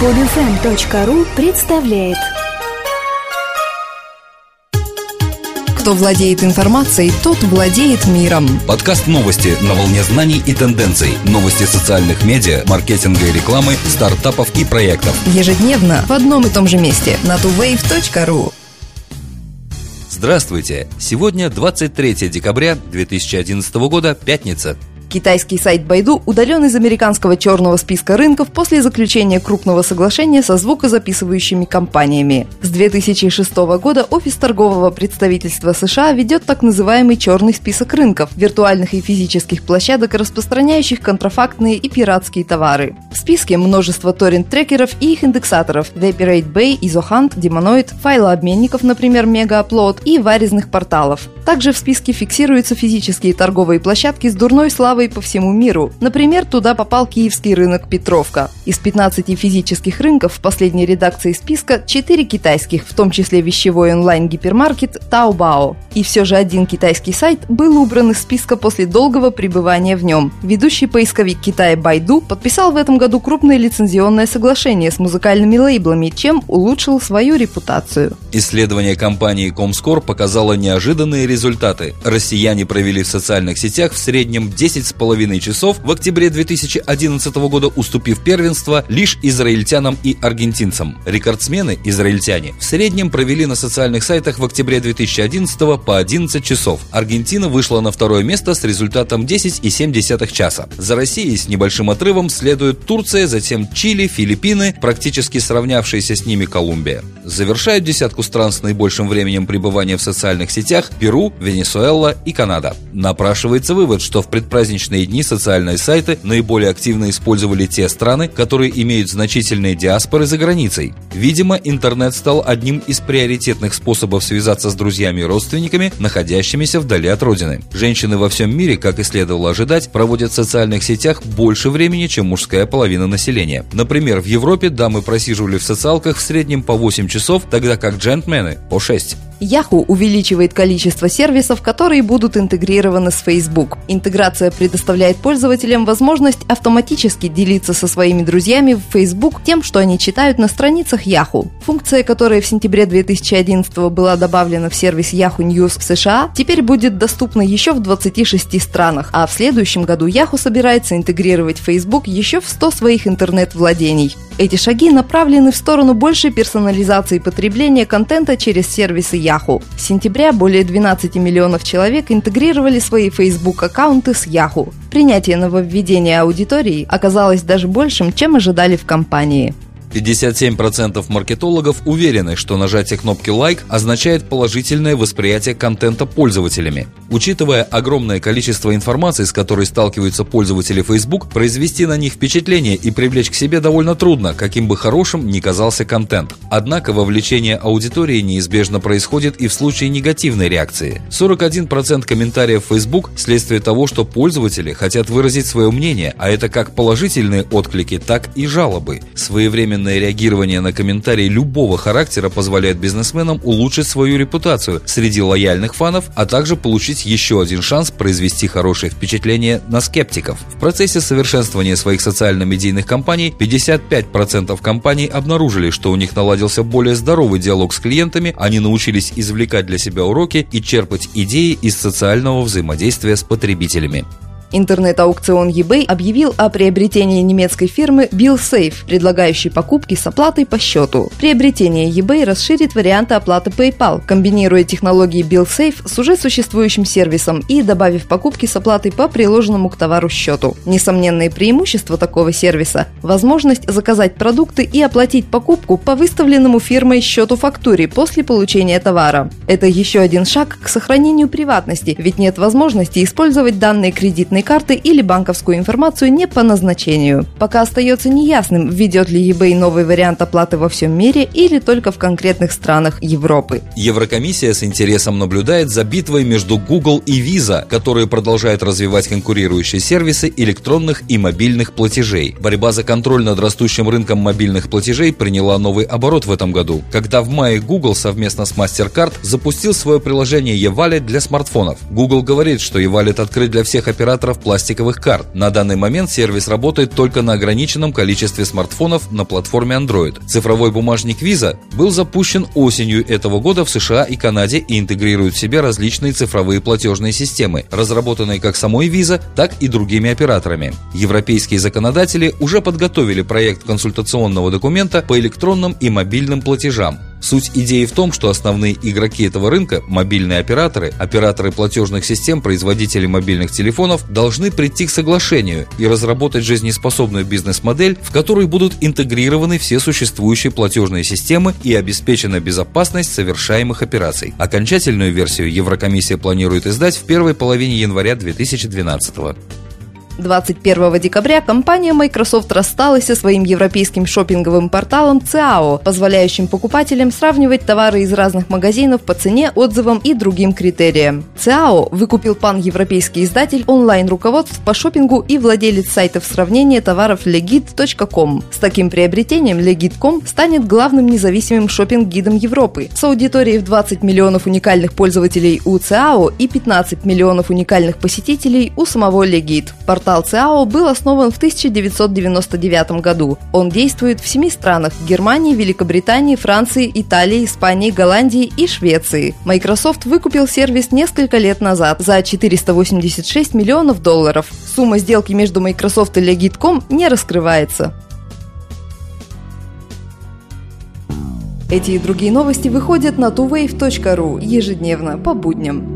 Podfm.ru представляет Кто владеет информацией, тот владеет миром. Подкаст новости на волне знаний и тенденций. Новости социальных медиа, маркетинга и рекламы, стартапов и проектов. Ежедневно в одном и том же месте на tuwave.ru. Здравствуйте! Сегодня 23 декабря 2011 года, пятница. Китайский сайт Байду удален из американского черного списка рынков после заключения крупного соглашения со звукозаписывающими компаниями. С 2006 года Офис торгового представительства США ведет так называемый черный список рынков – виртуальных и физических площадок, распространяющих контрафактные и пиратские товары. В списке множество торрент-трекеров и их индексаторов – Vaporate Bay, Isohunt, Demonoid, файлообменников, например, Megaupload и варезных порталов. Также в списке фиксируются физические торговые площадки с дурной славой славой по всему миру. Например, туда попал киевский рынок Петровка. Из 15 физических рынков в последней редакции списка 4 китайских, в том числе вещевой онлайн-гипермаркет Taobao. И все же один китайский сайт был убран из списка после долгого пребывания в нем. Ведущий поисковик Китая Байду подписал в этом году крупное лицензионное соглашение с музыкальными лейблами, чем улучшил свою репутацию. Исследование компании Comscore показало неожиданные результаты. Россияне провели в социальных сетях в среднем 10 9,5 часов в октябре 2011 года, уступив первенство лишь израильтянам и аргентинцам. Рекордсмены, израильтяне, в среднем провели на социальных сайтах в октябре 2011 по 11 часов. Аргентина вышла на второе место с результатом 10,7 часа. За Россией с небольшим отрывом следует Турция, затем Чили, Филиппины, практически сравнявшиеся с ними Колумбия. Завершают десятку стран с наибольшим временем пребывания в социальных сетях Перу, Венесуэла и Канада. Напрашивается вывод, что в предпраздничном праздничные дни социальные сайты наиболее активно использовали те страны, которые имеют значительные диаспоры за границей. Видимо, интернет стал одним из приоритетных способов связаться с друзьями и родственниками, находящимися вдали от родины. Женщины во всем мире, как и следовало ожидать, проводят в социальных сетях больше времени, чем мужская половина населения. Например, в Европе дамы просиживали в социалках в среднем по 8 часов, тогда как джентльмены – по 6. Yahoo увеличивает количество сервисов, которые будут интегрированы с Facebook. Интеграция предоставляет пользователям возможность автоматически делиться со своими друзьями в Facebook тем, что они читают на страницах Yahoo. Функция, которая в сентябре 2011 была добавлена в сервис Yahoo News в США, теперь будет доступна еще в 26 странах, а в следующем году Yahoo собирается интегрировать Facebook еще в 100 своих интернет-владений. Эти шаги направлены в сторону большей персонализации потребления контента через сервисы Yahoo. С сентября более 12 миллионов человек интегрировали свои Facebook-аккаунты с Yahoo. Принятие нововведения аудитории оказалось даже большим, чем ожидали в компании. 57% маркетологов уверены, что нажатие кнопки «Лайк» означает положительное восприятие контента пользователями. Учитывая огромное количество информации, с которой сталкиваются пользователи Facebook, произвести на них впечатление и привлечь к себе довольно трудно, каким бы хорошим ни казался контент. Однако вовлечение аудитории неизбежно происходит и в случае негативной реакции. 41% комментариев Facebook – следствие того, что пользователи хотят выразить свое мнение, а это как положительные отклики, так и жалобы. Своевременно Своевременное реагирование на комментарии любого характера позволяет бизнесменам улучшить свою репутацию среди лояльных фанов, а также получить еще один шанс произвести хорошее впечатление на скептиков. В процессе совершенствования своих социально-медийных кампаний 55% компаний обнаружили, что у них наладился более здоровый диалог с клиентами, они научились извлекать для себя уроки и черпать идеи из социального взаимодействия с потребителями. Интернет-аукцион eBay объявил о приобретении немецкой фирмы BillSafe, предлагающей покупки с оплатой по счету. Приобретение eBay расширит варианты оплаты PayPal, комбинируя технологии BillSafe с уже существующим сервисом и добавив покупки с оплатой по приложенному к товару счету. Несомненные преимущества такого сервиса – возможность заказать продукты и оплатить покупку по выставленному фирмой счету фактуре после получения товара. Это еще один шаг к сохранению приватности, ведь нет возможности использовать данные кредитной кредитной карты или банковскую информацию не по назначению. Пока остается неясным, введет ли eBay новый вариант оплаты во всем мире или только в конкретных странах Европы. Еврокомиссия с интересом наблюдает за битвой между Google и Visa, которые продолжают развивать конкурирующие сервисы электронных и мобильных платежей. Борьба за контроль над растущим рынком мобильных платежей приняла новый оборот в этом году, когда в мае Google совместно с MasterCard запустил свое приложение e-Wallet для смартфонов. Google говорит, что e-Wallet открыт для всех операторов операторов пластиковых карт. На данный момент сервис работает только на ограниченном количестве смартфонов на платформе Android. Цифровой бумажник Visa был запущен осенью этого года в США и Канаде и интегрирует в себя различные цифровые платежные системы, разработанные как самой Visa, так и другими операторами. Европейские законодатели уже подготовили проект консультационного документа по электронным и мобильным платежам. Суть идеи в том, что основные игроки этого рынка, мобильные операторы, операторы платежных систем, производители мобильных телефонов, должны прийти к соглашению и разработать жизнеспособную бизнес-модель, в которой будут интегрированы все существующие платежные системы и обеспечена безопасность совершаемых операций. Окончательную версию Еврокомиссия планирует издать в первой половине января 2012 года. 21 декабря компания Microsoft рассталась со своим европейским шопинговым порталом CAO, позволяющим покупателям сравнивать товары из разных магазинов по цене, отзывам и другим критериям. CAO выкупил пан-европейский издатель онлайн-руководств по шопингу и владелец сайтов сравнения товаров legit.com. С таким приобретением Legit.com станет главным независимым шопинг-гидом Европы. С аудиторией в 20 миллионов уникальных пользователей у CAO и 15 миллионов уникальных посетителей у самого Legit. Портал Портал ЦИАО был основан в 1999 году. Он действует в семи странах – Германии, Великобритании, Франции, Италии, Испании, Голландии и Швеции. Microsoft выкупил сервис несколько лет назад за 486 миллионов долларов. Сумма сделки между Microsoft и Legit.com не раскрывается. Эти и другие новости выходят на tuwave.ru ежедневно по будням.